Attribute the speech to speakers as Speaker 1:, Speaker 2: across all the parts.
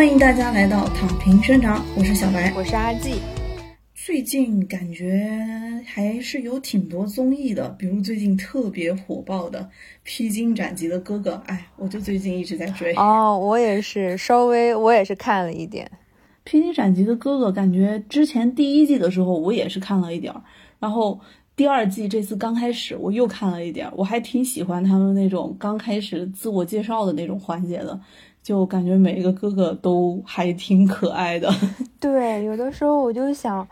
Speaker 1: 欢迎大家来到躺平宣长，我是小白，
Speaker 2: 我是阿季。
Speaker 1: 最近感觉还是有挺多综艺的，比如最近特别火爆的《披荆斩棘的哥哥》，哎，我就最近一直在追。
Speaker 2: 哦，我也是，稍微我也是看了一点《
Speaker 1: 披荆斩棘的哥哥》，感觉之前第一季的时候我也是看了一点儿，然后第二季这次刚开始我又看了一点儿，我还挺喜欢他们那种刚开始自我介绍的那种环节的。就感觉每一个哥哥都还挺可爱的。
Speaker 2: 对，有的时候我就想，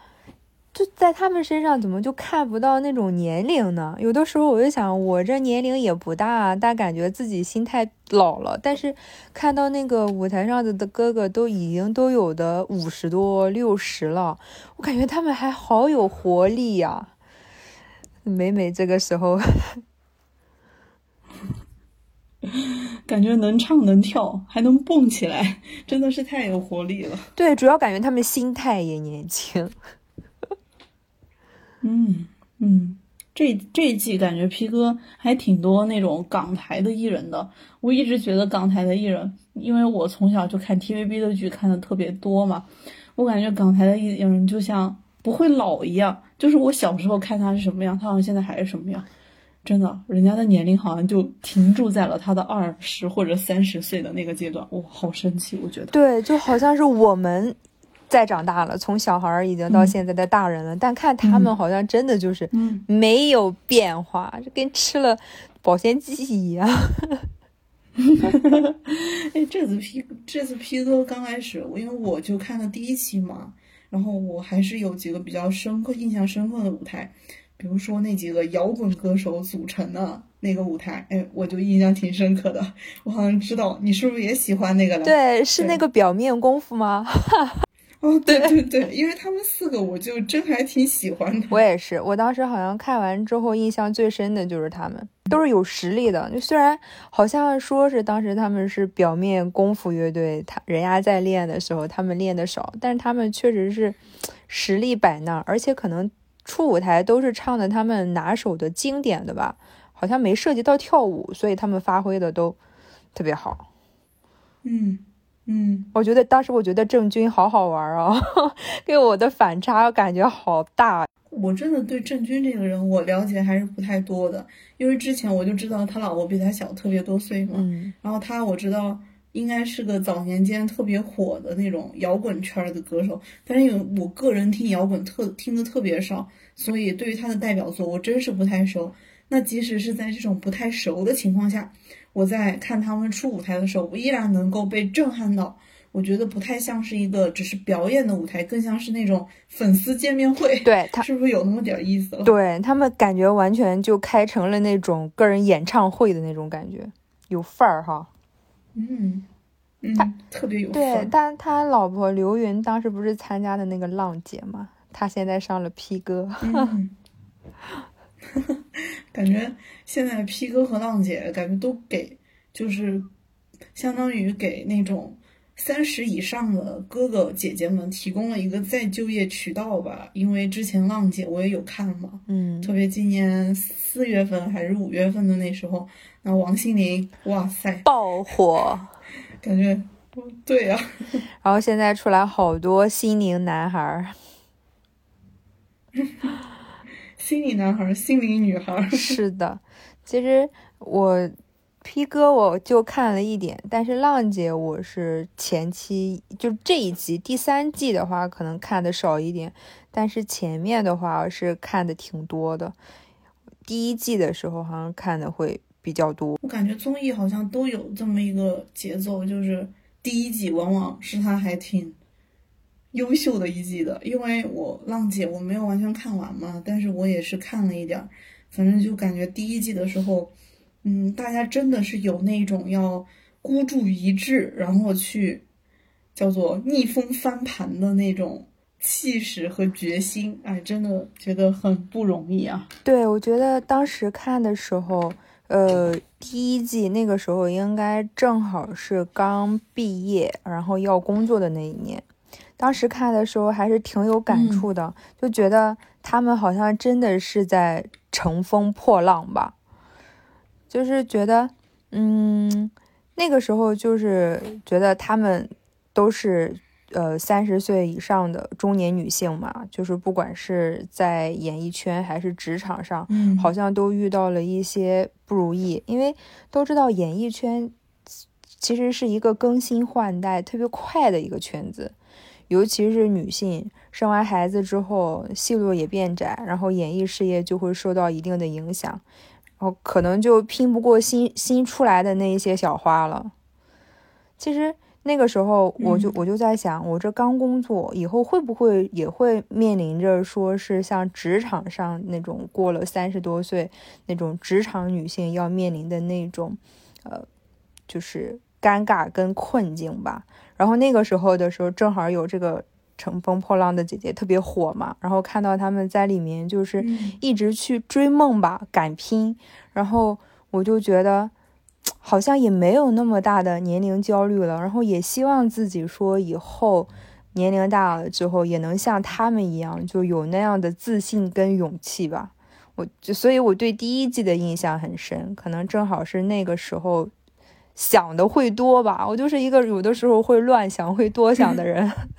Speaker 2: 就在他们身上怎么就看不到那种年龄呢？有的时候我就想，我这年龄也不大，但感觉自己心态老了。但是看到那个舞台上的的哥哥都已经都有的五十多、六十了，我感觉他们还好有活力呀。每每这个时候。
Speaker 1: 感觉能唱能跳还能蹦起来，真的是太有活力了。
Speaker 2: 对，主要感觉他们心态也年轻。
Speaker 1: 嗯嗯，这这一季感觉皮哥还挺多那种港台的艺人的。我一直觉得港台的艺人，因为我从小就看 TVB 的剧看的特别多嘛，我感觉港台的艺人就像不会老一样，就是我小时候看他是什么样，他好像现在还是什么样。真的，人家的年龄好像就停住在了他的二十或者三十岁的那个阶段，哇，好神奇！我觉得，
Speaker 2: 对，就好像是我们在长大了，从小孩已经到现在的大人了，但看他们好像真的就是没有变化，就跟吃了保鲜剂一样。
Speaker 1: 哎，这次 P 这次 P 哥刚开始，因为我就看了第一期嘛，然后我还是有几个比较深刻、印象深刻的舞台。比如说那几个摇滚歌手组成的那个舞台，哎，我就印象挺深刻的。我好像知道你是不是也喜欢那个了？
Speaker 2: 对，是那个表面功夫吗？
Speaker 1: 哦，对对对，因为他们四个，我就真还挺喜欢的。
Speaker 2: 我也是，我当时好像看完之后，印象最深的就是他们，都是有实力的。就虽然好像说是当时他们是表面功夫乐队，他人家在练的时候，他们练的少，但是他们确实是实力摆那儿，而且可能。出舞台都是唱的他们拿手的经典的吧，好像没涉及到跳舞，所以他们发挥的都特别好。
Speaker 1: 嗯嗯，
Speaker 2: 我觉得当时我觉得郑钧好好玩啊，给我的反差感觉好大。
Speaker 1: 我真的对郑钧这个人我了解还是不太多的，因为之前我就知道他老婆比他小特别多岁嘛，然后他我知道。应该是个早年间特别火的那种摇滚圈的歌手，但是因为我个人听摇滚特听的特别少，所以对于他的代表作我真是不太熟。那即使是在这种不太熟的情况下，我在看他们出舞台的时候，我依然能够被震撼到。我觉得不太像是一个只是表演的舞台，更像是那种粉丝见面会。
Speaker 2: 对 他
Speaker 1: 是不是有那么点意思了？
Speaker 2: 对他们感觉完全就开成了那种个人演唱会的那种感觉，有范儿哈。
Speaker 1: 嗯，
Speaker 2: 他
Speaker 1: 特别有
Speaker 2: 对，但他老婆刘云当时不是参加的那个浪姐嘛？他现在上了 P 哥，
Speaker 1: 感觉现在 P 哥和浪姐感觉都给，就是相当于给那种三十以上的哥哥姐姐们提供了一个再就业渠道吧。因为之前浪姐我也有看嘛，
Speaker 2: 嗯，
Speaker 1: 特别今年四月份还是五月份的那时候。那王心凌，哇塞，
Speaker 2: 爆火，
Speaker 1: 感觉，对呀。
Speaker 2: 然后现在出来好多心灵男孩儿，
Speaker 1: 心灵男孩儿，心灵女孩儿。
Speaker 2: 是的，其实我 P 哥我就看了一点，但是浪姐我是前期就这一集第三季的话，可能看的少一点，但是前面的话是看的挺多的。第一季的时候好像看的会。比较多，
Speaker 1: 我感觉综艺好像都有这么一个节奏，就是第一季往往是他还挺优秀的一季的。因为我浪姐我没有完全看完嘛，但是我也是看了一点儿，反正就感觉第一季的时候，嗯，大家真的是有那种要孤注一掷，然后去叫做逆风翻盘的那种气势和决心，哎，真的觉得很不容易啊。
Speaker 2: 对，我觉得当时看的时候。呃，第一季那个时候应该正好是刚毕业，然后要工作的那一年。当时看的时候还是挺有感触的，就觉得他们好像真的是在乘风破浪吧。就是觉得，嗯，那个时候就是觉得他们。都是呃三十岁以上的中年女性嘛，就是不管是在演艺圈还是职场上，
Speaker 1: 嗯，
Speaker 2: 好像都遇到了一些不如意，因为都知道演艺圈其实是一个更新换代特别快的一个圈子，尤其是女性生完孩子之后，戏路也变窄，然后演艺事业就会受到一定的影响，然后可能就拼不过新新出来的那一些小花了。其实那个时候，我就我就在想，我这刚工作，以后会不会也会面临着说是像职场上那种过了三十多岁那种职场女性要面临的那种，呃，就是尴尬跟困境吧。然后那个时候的时候，正好有这个《乘风破浪的姐姐》特别火嘛，然后看到他们在里面就是一直去追梦吧，敢拼，然后我就觉得。好像也没有那么大的年龄焦虑了，然后也希望自己说以后年龄大了之后也能像他们一样，就有那样的自信跟勇气吧。我就所以我对第一季的印象很深，可能正好是那个时候想的会多吧。我就是一个有的时候会乱想、会多想的人。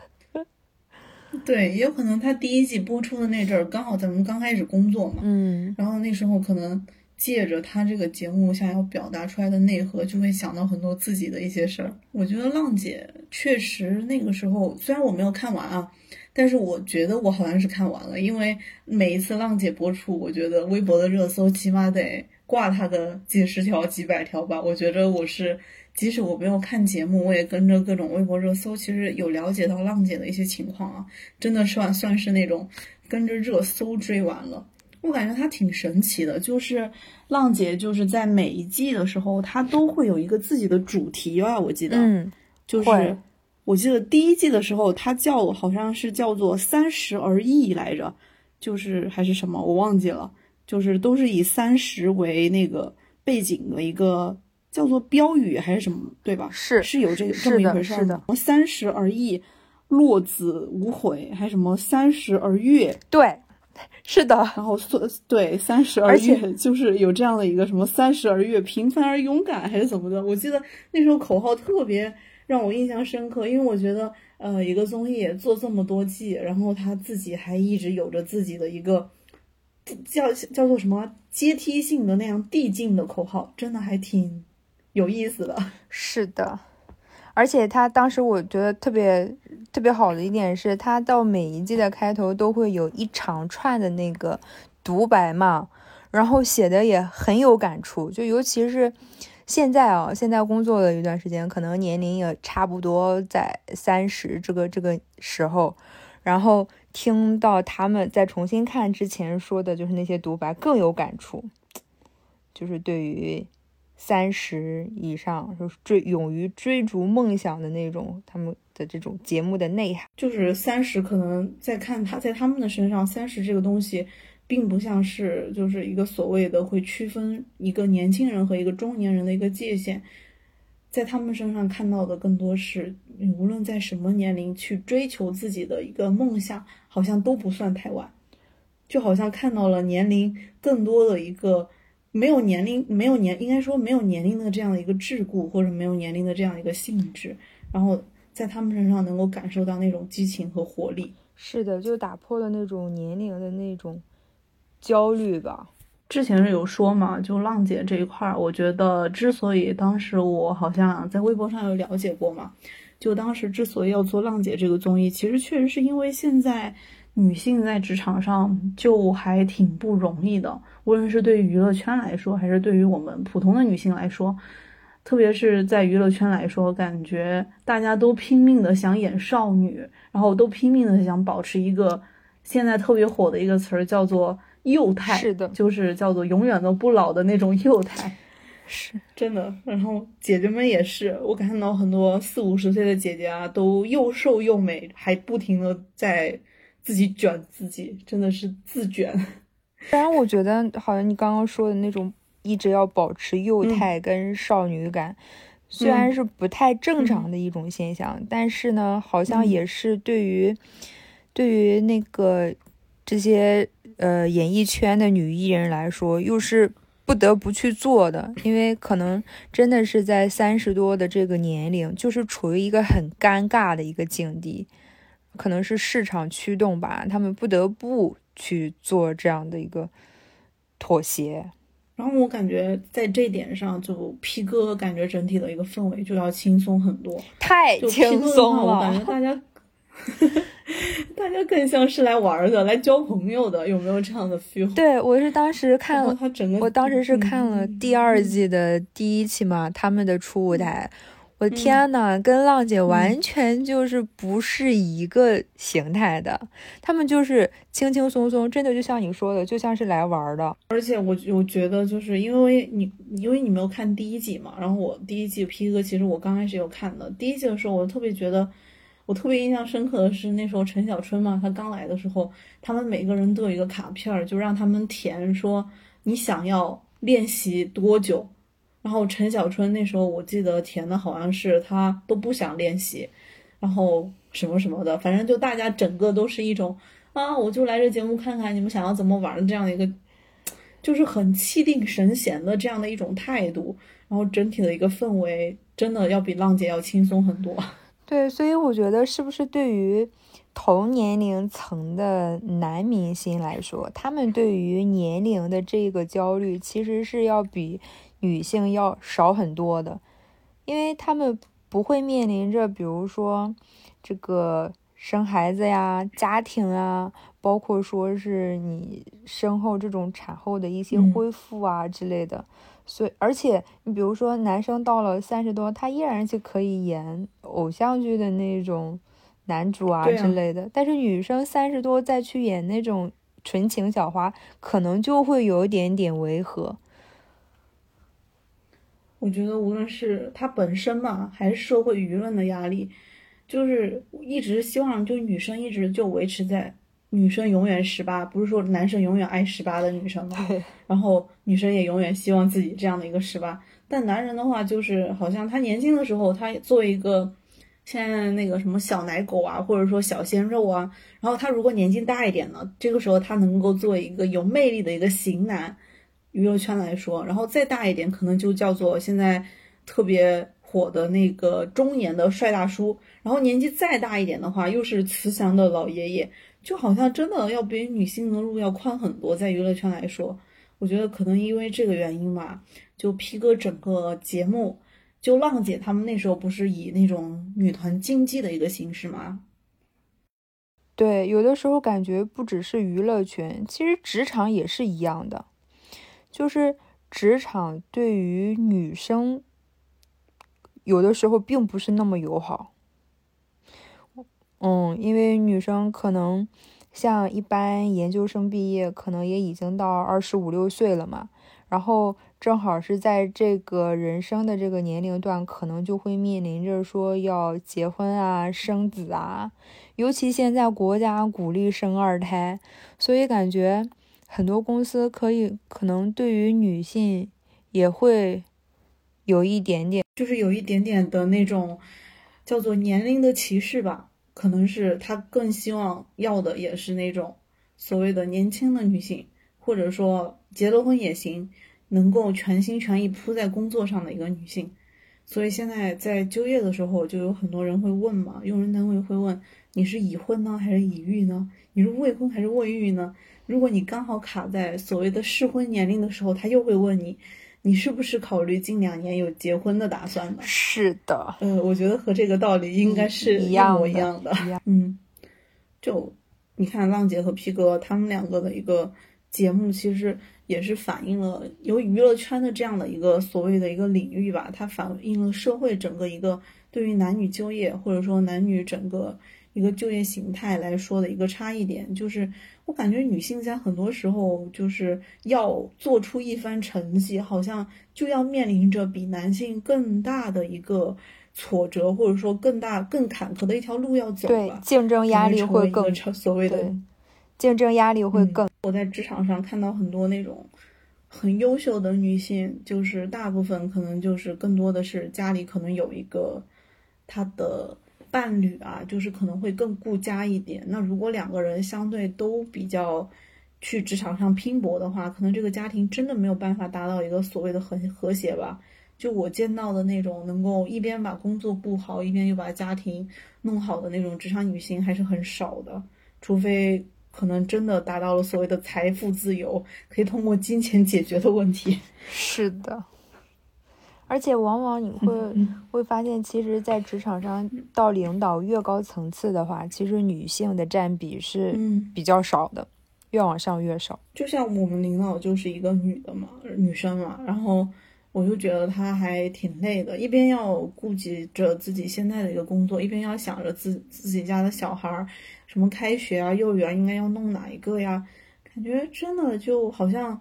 Speaker 1: 对，也有可能他第一季播出的那阵儿刚好咱们刚开始工作嘛，
Speaker 2: 嗯，
Speaker 1: 然后那时候可能。借着他这个节目想要表达出来的内核，就会想到很多自己的一些事儿。我觉得浪姐确实那个时候，虽然我没有看完啊，但是我觉得我好像是看完了，因为每一次浪姐播出，我觉得微博的热搜起码得挂他个几十条、几百条吧。我觉得我是，即使我没有看节目，我也跟着各种微博热搜，其实有了解到浪姐的一些情况啊，真的算算是那种跟着热搜追完了。我感觉她挺神奇的，就是浪姐，就是在每一季的时候，她都会有一个自己的主题吧？我记得，
Speaker 2: 嗯，
Speaker 1: 就是我记得第一季的时候，她叫好像是叫做“三十而已”来着，就是还是什么，我忘记了，就是都是以三十为那个背景的一个叫做标语还是什么，对吧？
Speaker 2: 是
Speaker 1: 是有这个这么一回事
Speaker 2: 的。
Speaker 1: 三十而立，落子无悔，还什么三十而悦？
Speaker 2: 对。是的，
Speaker 1: 然后说对三十而悦就是有这样的一个什么三十而悦，平凡而勇敢还是怎么的？我记得那时候口号特别让我印象深刻，因为我觉得呃一个综艺做这么多季，然后他自己还一直有着自己的一个叫叫做什么阶梯性的那样递进的口号，真的还挺有意思的。
Speaker 2: 是的。而且他当时我觉得特别特别好的一点是，他到每一季的开头都会有一长串的那个独白嘛，然后写的也很有感触。就尤其是现在啊，现在工作了一段时间，可能年龄也差不多在三十这个这个时候，然后听到他们在重新看之前说的就是那些独白，更有感触，就是对于。三十以上就是追勇于追逐梦想的那种，他们的这种节目的内涵，
Speaker 1: 就是三十可能在看他在他们的身上，三十这个东西，并不像是就是一个所谓的会区分一个年轻人和一个中年人的一个界限，在他们身上看到的更多是，无论在什么年龄去追求自己的一个梦想，好像都不算太晚，就好像看到了年龄更多的一个。没有年龄，没有年，应该说没有年龄的这样的一个桎梏，或者没有年龄的这样一个性质，然后在他们身上能够感受到那种激情和活力。
Speaker 2: 是的，就打破了那种年龄的那种焦虑吧。
Speaker 1: 之前是有说嘛，就浪姐这一块儿，我觉得之所以当时我好像在微博上有了解过嘛，就当时之所以要做浪姐这个综艺，其实确实是因为现在。女性在职场上就还挺不容易的，无论是对于娱乐圈来说，还是对于我们普通的女性来说，特别是在娱乐圈来说，感觉大家都拼命的想演少女，然后都拼命的想保持一个现在特别火的一个词儿叫做幼态，
Speaker 2: 是的，
Speaker 1: 就是叫做永远都不老的那种幼态，
Speaker 2: 是
Speaker 1: 真的。然后姐姐们也是，我看到很多四五十岁的姐姐啊，都又瘦又美，还不停的在。自己卷自己，真的是自卷。
Speaker 2: 当然，我觉得好像你刚刚说的那种一直要保持幼态跟少女感，虽然是不太正常的一种现象，但是呢，好像也是对于对于那个这些呃演艺圈的女艺人来说，又是不得不去做的，因为可能真的是在三十多的这个年龄，就是处于一个很尴尬的一个境地，可能是市场驱动吧，他们不得不去做这样的一个妥协。
Speaker 1: 然后我感觉在这点上，就 P 哥感觉整体的一个氛围就要轻松很多，
Speaker 2: 太轻松了。
Speaker 1: 我感觉大家。大家更像是来玩的，来交朋友的，有没有这样的 feel？
Speaker 2: 对我是当时看了，
Speaker 1: 他整个，
Speaker 2: 我当时是看了第二季的第一期嘛，他们的初舞台，我的天呐，跟浪姐完全就是不是一个形态的，他们就是轻轻松松，真的就像你说的，就像是来玩的。
Speaker 1: 而且我我觉得就是因为你，因为你没有看第一季嘛，然后我第一季 P 哥其实我刚开始有看的，第一季的时候我特别觉得。我特别印象深刻的是那时候陈小春嘛，他刚来的时候，他们每个人都有一个卡片儿，就让他们填说你想要练习多久。然后陈小春那时候我记得填的好像是他都不想练习，然后什么什么的，反正就大家整个都是一种啊，我就来这节目看看你们想要怎么玩的这样的一个，就是很气定神闲的这样的一种态度。然后整体的一个氛围真的要比浪姐要轻松很多。
Speaker 2: 对，所以我觉得是不是对于同年龄层的男明星来说，他们对于年龄的这个焦虑其实是要比女性要少很多的，因为他们不会面临着比如说这个生孩子呀、家庭啊，包括说是你身后这种产后的一些恢复啊之类的。所以，而且你比如说，男生到了三十多，他依然是可以演偶像剧的那种男主啊之类的。但是女生三十多再去演那种纯情小花，可能就会有一点点违和。
Speaker 1: 我觉得无论是他本身嘛，还是社会舆论的压力，就是一直希望就女生一直就维持在。女生永远十八，不是说男生永远爱十八的女生嘛？然后女生也永远希望自己这样的一个十八，但男人的话就是好像他年轻的时候，他做一个现在那个什么小奶狗啊，或者说小鲜肉啊，然后他如果年纪大一点呢，这个时候他能够做一个有魅力的一个型男，娱乐圈来说，然后再大一点，可能就叫做现在特别火的那个中年的帅大叔，然后年纪再大一点的话，又是慈祥的老爷爷。就好像真的要比女性的路要宽很多，在娱乐圈来说，我觉得可能因为这个原因吧，就 P 哥整个节目，就浪姐他们那时候不是以那种女团竞技的一个形式吗？
Speaker 2: 对，有的时候感觉不只是娱乐圈，其实职场也是一样的，就是职场对于女生有的时候并不是那么友好。嗯，因为女生可能像一般研究生毕业，可能也已经到二十五六岁了嘛，然后正好是在这个人生的这个年龄段，可能就会面临着说要结婚啊、生子啊，尤其现在国家鼓励生二胎，所以感觉很多公司可以可能对于女性也会有一点点，
Speaker 1: 就是有一点点的那种叫做年龄的歧视吧。可能是他更希望要的也是那种所谓的年轻的女性，或者说结了婚也行，能够全心全意扑在工作上的一个女性。所以现在在就业的时候，就有很多人会问嘛，用人单位会问你是已婚呢还是已育呢？你是未婚还是未育呢？如果你刚好卡在所谓的适婚年龄的时候，他又会问你。你是不是考虑近两年有结婚的打算呢？
Speaker 2: 是的，
Speaker 1: 呃，我觉得和这个道理应该是一模一样的。嗯，就你看浪姐和皮哥他们两个的一个节目，其实也是反映了由娱乐圈的这样的一个所谓的一个领域吧，它反映了社会整个一个对于男女就业或者说男女整个一个就业形态来说的一个差异点，就是。我感觉女性在很多时候就是要做出一番成绩，好像就要面临着比男性更大的一个挫折，或者说更大、更坎坷的一条路要走。
Speaker 2: 对，竞争压力会更
Speaker 1: 所谓的
Speaker 2: 竞争压力会更。
Speaker 1: 我在职场上看到很多那种很优秀的女性，就是大部分可能就是更多的是家里可能有一个她的。伴侣啊，就是可能会更顾家一点。那如果两个人相对都比较去职场上拼搏的话，可能这个家庭真的没有办法达到一个所谓的和和谐吧。就我见到的那种能够一边把工作顾好，一边又把家庭弄好的那种职场女性还是很少的，除非可能真的达到了所谓的财富自由，可以通过金钱解决的问题。
Speaker 2: 是的。而且往往你会会发现，其实，在职场上到领导越高层次的话，其实女性的占比是比较少的，越往上越少。
Speaker 1: 就像我们领导就是一个女的嘛，女生嘛，然后我就觉得她还挺累的，一边要顾及着自己现在的一个工作，一边要想着自自己家的小孩儿，什么开学啊、幼儿园应该要弄哪一个呀，感觉真的就好像。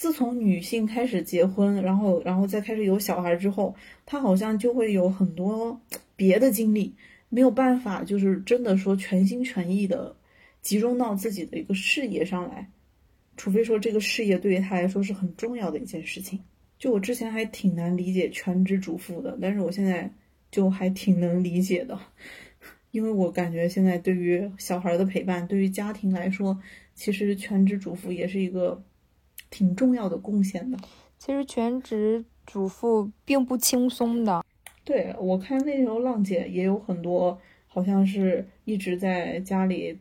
Speaker 1: 自从女性开始结婚，然后，然后再开始有小孩之后，她好像就会有很多别的经历，没有办法，就是真的说全心全意的集中到自己的一个事业上来，除非说这个事业对于她来说是很重要的一件事情。就我之前还挺难理解全职主妇的，但是我现在就还挺能理解的，因为我感觉现在对于小孩的陪伴，对于家庭来说，其实全职主妇也是一个。挺重要的贡献的。
Speaker 2: 其实全职主妇并不轻松的。
Speaker 1: 对我看那时候浪姐也有很多，好像是一直在家里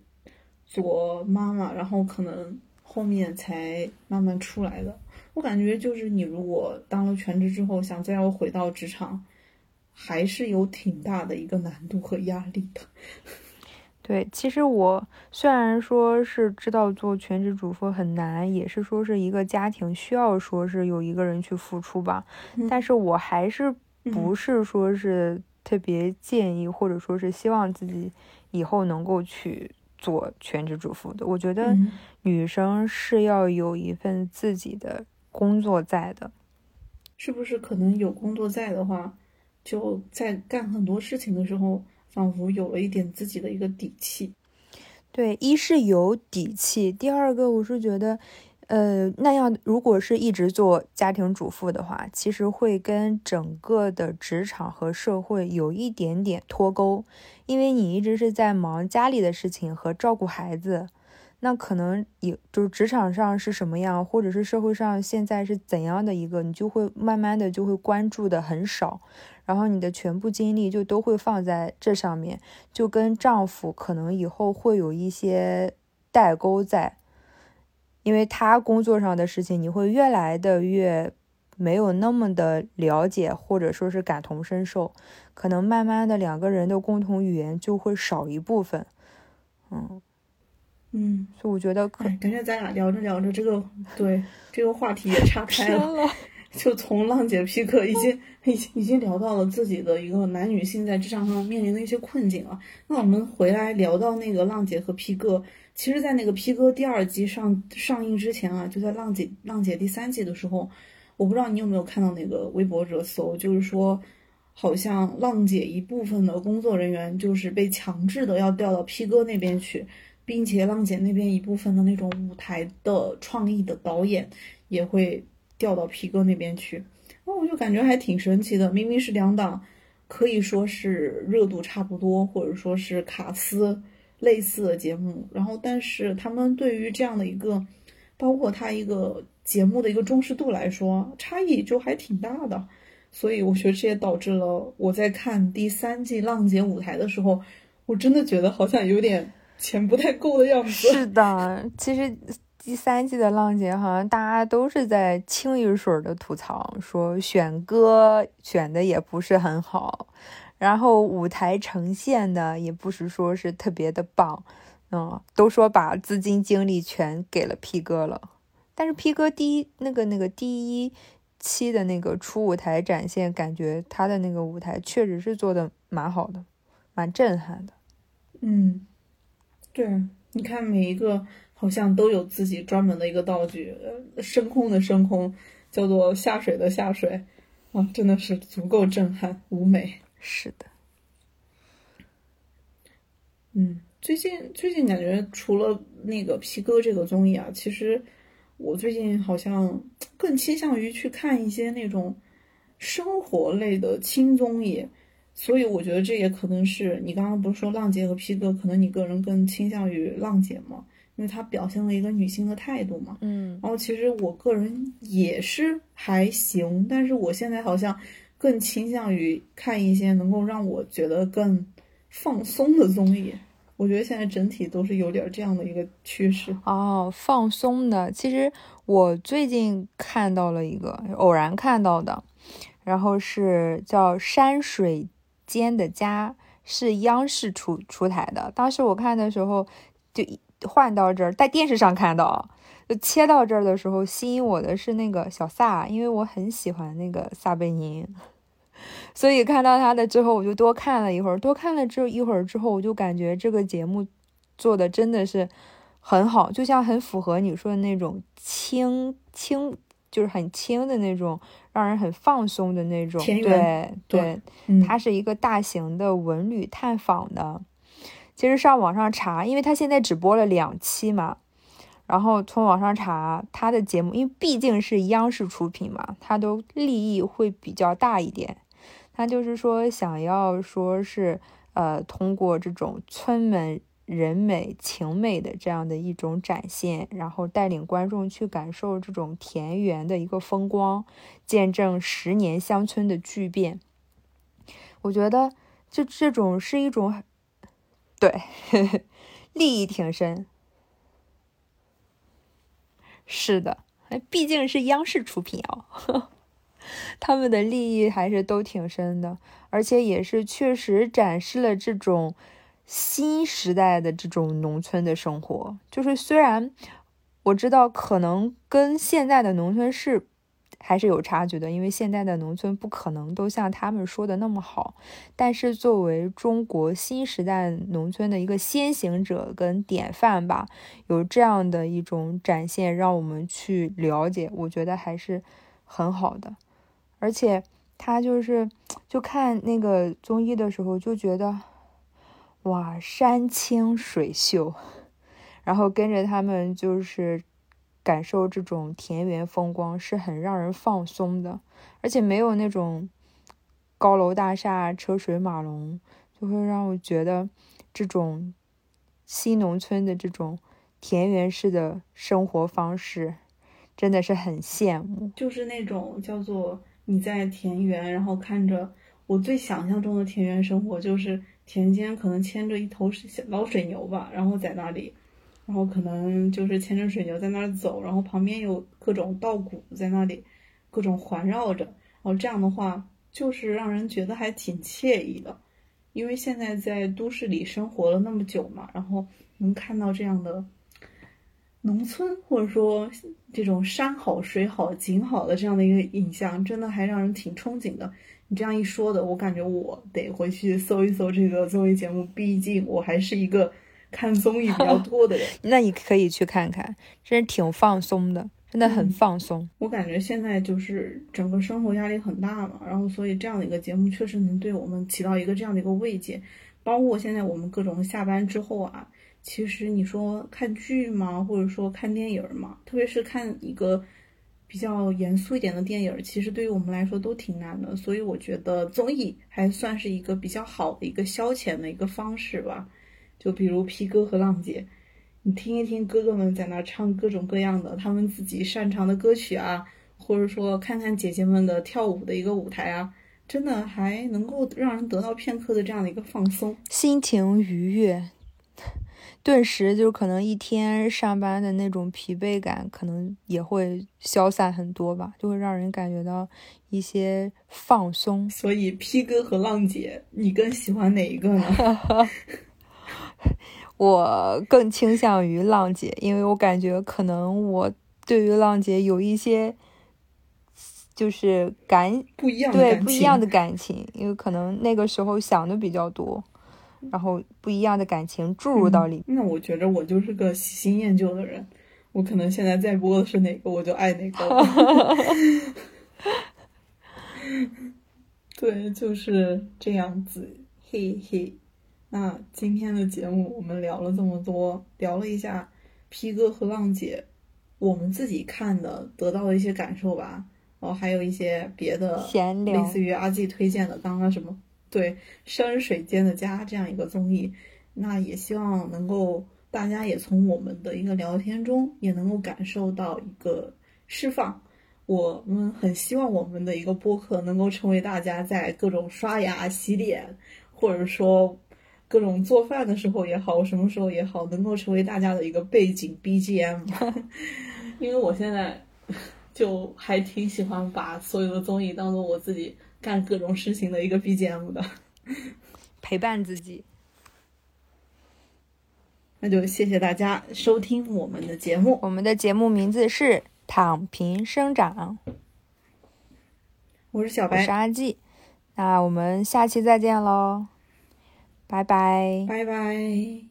Speaker 1: 做妈妈，然后可能后面才慢慢出来的。我感觉就是你如果当了全职之后，想再要回到职场，还是有挺大的一个难度和压力的。
Speaker 2: 对，其实我虽然说是知道做全职主妇很难，也是说是一个家庭需要说是有一个人去付出吧，但是我还是不是说是特别建议，或者说是希望自己以后能够去做全职主妇的。我觉得女生是要有一份自己的工作在的，
Speaker 1: 是不是？可能有工作在的话，就在干很多事情的时候。仿佛有了一点自己的一个底气，
Speaker 2: 对，一是有底气，第二个我是觉得，呃，那样如果是一直做家庭主妇的话，其实会跟整个的职场和社会有一点点脱钩，因为你一直是在忙家里的事情和照顾孩子。那可能也就是职场上是什么样，或者是社会上现在是怎样的一个，你就会慢慢的就会关注的很少，然后你的全部精力就都会放在这上面，就跟丈夫可能以后会有一些代沟在，因为他工作上的事情，你会越来的越没有那么的了解，或者说是感同身受，可能慢慢的两个人的共同语言就会少一部分，嗯。
Speaker 1: 嗯，
Speaker 2: 所以我觉得，
Speaker 1: 感觉咱俩聊着聊着，这个对这个话题也岔 开了，就从浪姐批课已经已经已经聊到了自己的一个男女性在职场上面临的一些困境了。那我们回来聊到那个浪姐和 P 哥，其实，在那个 P 哥第二季上上映之前啊，就在浪姐浪姐第三季的时候，我不知道你有没有看到那个微博热搜，就是说，好像浪姐一部分的工作人员就是被强制的要调到 P 哥那边去。并且浪姐那边一部分的那种舞台的创意的导演也会调到皮哥那边去，那我就感觉还挺神奇的。明明是两档，可以说是热度差不多，或者说是卡司类似的节目，然后但是他们对于这样的一个，包括他一个节目的一个重视度来说，差异就还挺大的。所以我觉得这也导致了我在看第三季浪姐舞台的时候，我真的觉得好像有点。钱不太够的样子。
Speaker 2: 是的，其实第三季的浪姐好像大家都是在清一水的吐槽，说选歌选的也不是很好，然后舞台呈现的也不是说是特别的棒，嗯，都说把资金精力全给了 P 哥了。但是 P 哥第一那个那个第一期的那个初舞台展现，感觉他的那个舞台确实是做的蛮好的，蛮震撼的。
Speaker 1: 嗯。对，你看每一个好像都有自己专门的一个道具，升空的升空，叫做下水的下水，啊，真的是足够震撼舞美。
Speaker 2: 是的，
Speaker 1: 嗯，最近最近感觉除了那个皮哥这个综艺啊，其实我最近好像更倾向于去看一些那种生活类的轻综艺。所以我觉得这也可能是你刚刚不是说浪姐和 P 哥，可能你个人更倾向于浪姐吗？因为它表现了一个女性的态度嘛。嗯，然后其实我个人也是还行，但是我现在好像更倾向于看一些能够让我觉得更放松的综艺。我觉得现在整体都是有点这样的一个趋势
Speaker 2: 哦，放松的。其实我最近看到了一个偶然看到的，然后是叫《山水间的家》，是央视出出台的。当时我看的时候，就换到这儿，在电视上看到，就切到这儿的时候，吸引我的是那个小撒，因为我很喜欢那个撒贝宁。所以看到他的之后，我就多看了一会儿，多看了这一会儿之后，我就感觉这个节目做的真的是很好，就像很符合你说的那种轻轻，就是很轻的那种，让人很放松的那种。对对，它是一个大型的文旅探访的。其实上网上查，因为它现在只播了两期嘛，然后从网上查它的节目，因为毕竟是央视出品嘛，它都利益会比较大一点。他就是说，想要说是，呃，通过这种村们人美情美的这样的一种展现，然后带领观众去感受这种田园的一个风光，见证十年乡村的巨变。我觉得，就这种是一种，对呵呵，利益挺深。是的，毕竟是央视出品哦。他们的利益还是都挺深的，而且也是确实展示了这种新时代的这种农村的生活。就是虽然我知道可能跟现在的农村是还是有差距的，因为现在的农村不可能都像他们说的那么好。但是作为中国新时代农村的一个先行者跟典范吧，有这样的一种展现，让我们去了解，我觉得还是很好的。而且他就是，就看那个综艺的时候就觉得，哇，山清水秀，然后跟着他们就是感受这种田园风光，是很让人放松的。而且没有那种高楼大厦、车水马龙，就会让我觉得这种新农村的这种田园式的生活方式，真的是很羡慕。
Speaker 1: 就是那种叫做。你在田园，然后看着我最想象中的田园生活，就是田间可能牵着一头老水牛吧，然后在那里，然后可能就是牵着水牛在那儿走，然后旁边有各种稻谷在那里，各种环绕着，然后这样的话就是让人觉得还挺惬意的，因为现在在都市里生活了那么久嘛，然后能看到这样的。农村或者说这种山好水好景好的这样的一个影像，真的还让人挺憧憬的。你这样一说的，我感觉我得回去搜一搜这个综艺节目，毕竟我还是一个看综艺比较 多的人。
Speaker 2: 那你可以去看看，真是挺放松的，真的很放松。
Speaker 1: 我感觉现在就是整个生活压力很大嘛，然后所以这样的一个节目确实能对我们起到一个这样的一个慰藉，包括现在我们各种下班之后啊。其实你说看剧嘛，或者说看电影嘛，特别是看一个比较严肃一点的电影，其实对于我们来说都挺难的。所以我觉得综艺还算是一个比较好的一个消遣的一个方式吧。就比如 P 哥和浪姐，你听一听哥哥们在那唱各种各样的他们自己擅长的歌曲啊，或者说看看姐姐们的跳舞的一个舞台啊，真的还能够让人得到片刻的这样的一个放松，
Speaker 2: 心情愉悦。顿时就可能一天上班的那种疲惫感，可能也会消散很多吧，就会让人感觉到一些放松。
Speaker 1: 所以，P 哥和浪姐，你更喜欢哪一个呢？
Speaker 2: 我更倾向于浪姐，因为我感觉可能我对于浪姐有一些就是感
Speaker 1: 不一样
Speaker 2: 对不一样的感情，因为可能那个时候想的比较多。然后不一样的感情注入到里，
Speaker 1: 那我觉着我就是个喜新厌旧的人，我可能现在在播的是哪个，我就爱哪个。对，就是这样子，嘿嘿。那今天的节目我们聊了这么多，聊了一下 P 哥和浪姐，我们自己看的得到的一些感受吧。然后还有一些别的，类似于阿季推荐的，刚刚什么。对山水间的家这样一个综艺，那也希望能够大家也从我们的一个聊天中也能够感受到一个释放。我们很希望我们的一个播客能够成为大家在各种刷牙、洗脸，或者说各种做饭的时候也好，什么时候也好，能够成为大家的一个背景 BGM。因为我现在 就还挺喜欢把所有的综艺当做我自己干各种事情的一个 BGM 的，
Speaker 2: 陪伴自己。
Speaker 1: 那就谢谢大家收听我们的节目。
Speaker 2: 我们的节目名字是《躺平生长》，
Speaker 1: 我是小白，
Speaker 2: 我是阿季。那我们下期再见喽，拜拜，
Speaker 1: 拜拜。